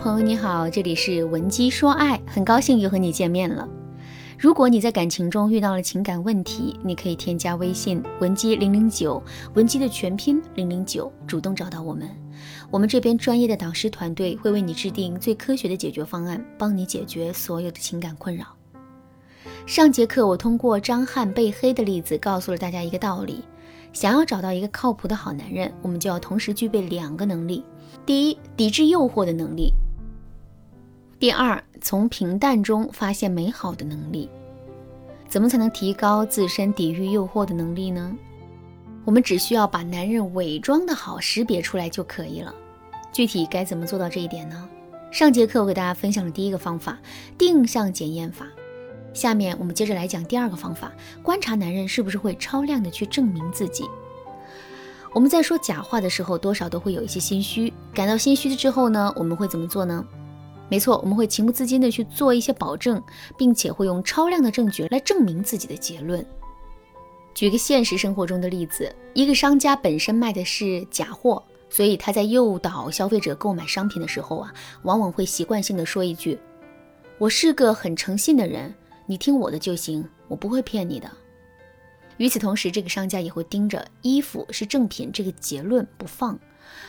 朋友你好，这里是文姬说爱，很高兴又和你见面了。如果你在感情中遇到了情感问题，你可以添加微信文姬零零九，文姬的全拼零零九，主动找到我们，我们这边专业的导师团队会为你制定最科学的解决方案，帮你解决所有的情感困扰。上节课我通过张翰被黑的例子，告诉了大家一个道理。想要找到一个靠谱的好男人，我们就要同时具备两个能力：第一，抵制诱惑的能力；第二，从平淡中发现美好的能力。怎么才能提高自身抵御诱惑的能力呢？我们只需要把男人伪装的好识别出来就可以了。具体该怎么做到这一点呢？上节课我给大家分享了第一个方法——定向检验法。下面我们接着来讲第二个方法，观察男人是不是会超量的去证明自己。我们在说假话的时候，多少都会有一些心虚。感到心虚了之后呢，我们会怎么做呢？没错，我们会情不自禁的去做一些保证，并且会用超量的证据来证明自己的结论。举个现实生活中的例子，一个商家本身卖的是假货，所以他在诱导消费者购买商品的时候啊，往往会习惯性的说一句：“我是个很诚信的人。”你听我的就行，我不会骗你的。与此同时，这个商家也会盯着衣服是正品这个结论不放，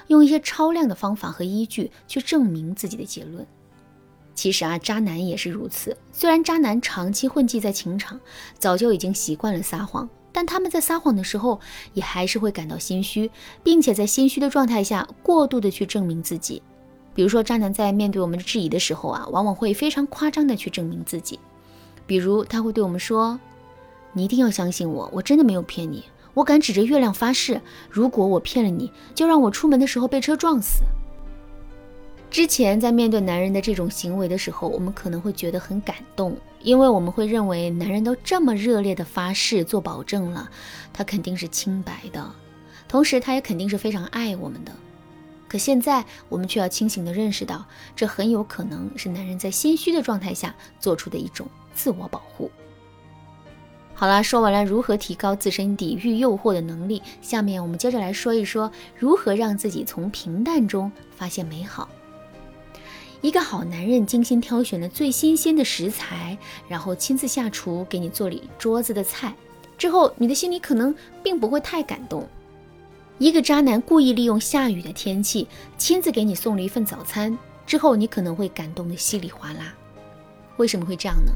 用一些超量的方法和依据去证明自己的结论。其实啊，渣男也是如此。虽然渣男长期混迹在情场，早就已经习惯了撒谎，但他们在撒谎的时候，也还是会感到心虚，并且在心虚的状态下过度的去证明自己。比如说，渣男在面对我们质疑的时候啊，往往会非常夸张的去证明自己。比如他会对我们说：“你一定要相信我，我真的没有骗你。我敢指着月亮发誓，如果我骗了你，就让我出门的时候被车撞死。”之前在面对男人的这种行为的时候，我们可能会觉得很感动，因为我们会认为男人都这么热烈的发誓做保证了，他肯定是清白的，同时他也肯定是非常爱我们的。可现在我们却要清醒的认识到，这很有可能是男人在心虚的状态下做出的一种。自我保护。好啦，说完了如何提高自身抵御诱惑的能力，下面我们接着来说一说如何让自己从平淡中发现美好。一个好男人精心挑选了最新鲜的食材，然后亲自下厨给你做了一桌子的菜，之后你的心里可能并不会太感动。一个渣男故意利用下雨的天气，亲自给你送了一份早餐，之后你可能会感动的稀里哗啦。为什么会这样呢？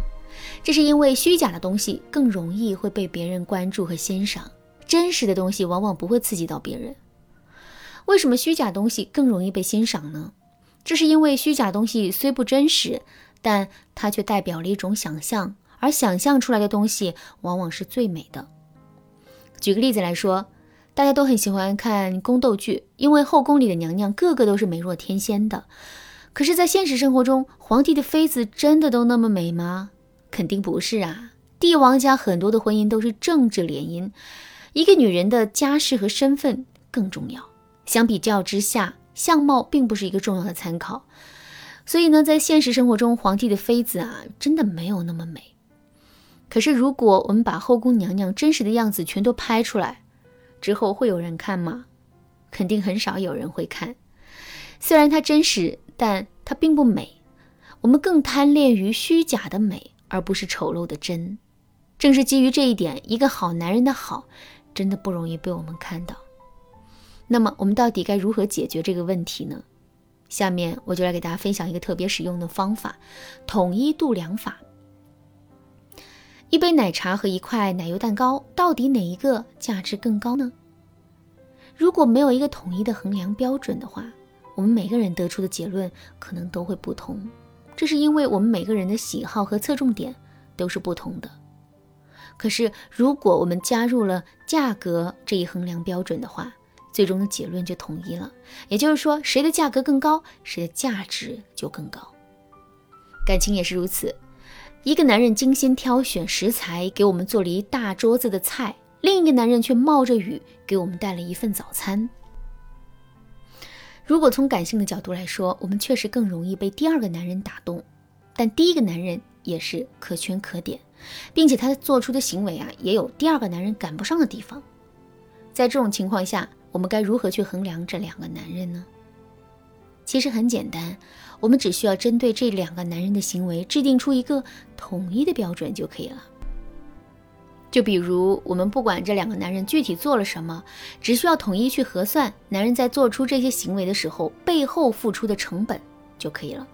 这是因为虚假的东西更容易会被别人关注和欣赏，真实的东西往往不会刺激到别人。为什么虚假东西更容易被欣赏呢？这是因为虚假东西虽不真实，但它却代表了一种想象，而想象出来的东西往往是最美的。举个例子来说，大家都很喜欢看宫斗剧，因为后宫里的娘娘个个都是美若天仙的。可是，在现实生活中，皇帝的妃子真的都那么美吗？肯定不是啊！帝王家很多的婚姻都是政治联姻，一个女人的家世和身份更重要。相比较之下，相貌并不是一个重要的参考。所以呢，在现实生活中，皇帝的妃子啊，真的没有那么美。可是，如果我们把后宫娘娘真实的样子全都拍出来，之后会有人看吗？肯定很少有人会看。虽然它真实，但它并不美。我们更贪恋于虚假的美。而不是丑陋的真，正是基于这一点，一个好男人的好，真的不容易被我们看到。那么，我们到底该如何解决这个问题呢？下面我就来给大家分享一个特别实用的方法——统一度量法。一杯奶茶和一块奶油蛋糕，到底哪一个价值更高呢？如果没有一个统一的衡量标准的话，我们每个人得出的结论可能都会不同。这是因为我们每个人的喜好和侧重点都是不同的。可是，如果我们加入了价格这一衡量标准的话，最终的结论就统一了。也就是说，谁的价格更高，谁的价值就更高。感情也是如此。一个男人精心挑选食材给我们做了一大桌子的菜，另一个男人却冒着雨给我们带了一份早餐。如果从感性的角度来说，我们确实更容易被第二个男人打动，但第一个男人也是可圈可点，并且他做出的行为啊，也有第二个男人赶不上的地方。在这种情况下，我们该如何去衡量这两个男人呢？其实很简单，我们只需要针对这两个男人的行为制定出一个统一的标准就可以了。就比如，我们不管这两个男人具体做了什么，只需要统一去核算男人在做出这些行为的时候背后付出的成本就可以了。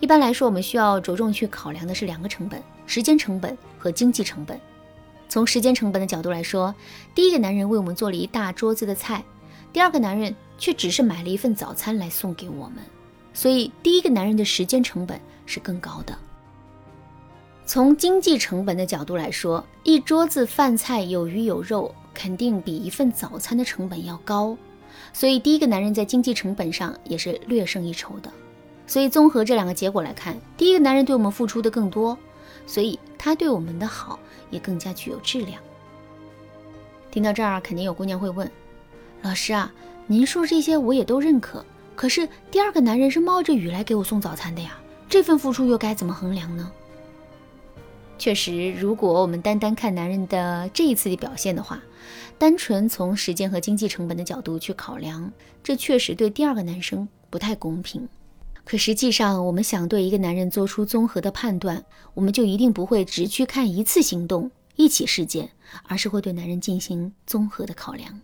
一般来说，我们需要着重去考量的是两个成本：时间成本和经济成本。从时间成本的角度来说，第一个男人为我们做了一大桌子的菜，第二个男人却只是买了一份早餐来送给我们，所以第一个男人的时间成本是更高的。从经济成本的角度来说，一桌子饭菜有鱼有肉，肯定比一份早餐的成本要高，所以第一个男人在经济成本上也是略胜一筹的。所以综合这两个结果来看，第一个男人对我们付出的更多，所以他对我们的好也更加具有质量。听到这儿，肯定有姑娘会问：老师啊，您说这些我也都认可，可是第二个男人是冒着雨来给我送早餐的呀，这份付出又该怎么衡量呢？确实，如果我们单单看男人的这一次的表现的话，单纯从时间和经济成本的角度去考量，这确实对第二个男生不太公平。可实际上，我们想对一个男人做出综合的判断，我们就一定不会只去看一次行动、一起事件，而是会对男人进行综合的考量。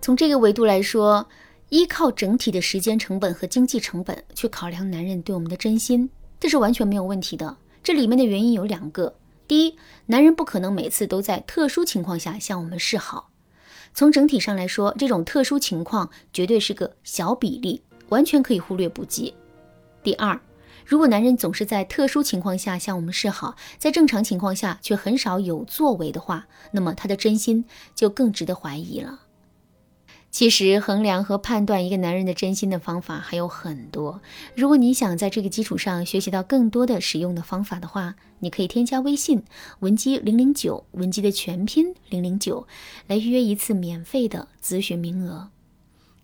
从这个维度来说，依靠整体的时间成本和经济成本去考量男人对我们的真心，这是完全没有问题的。这里面的原因有两个：第一，男人不可能每次都在特殊情况下向我们示好；从整体上来说，这种特殊情况绝对是个小比例，完全可以忽略不计。第二，如果男人总是在特殊情况下向我们示好，在正常情况下却很少有作为的话，那么他的真心就更值得怀疑了。其实衡量和判断一个男人的真心的方法还有很多。如果你想在这个基础上学习到更多的实用的方法的话，你可以添加微信文姬零零九，文姬的全拼零零九，来预约一次免费的咨询名额。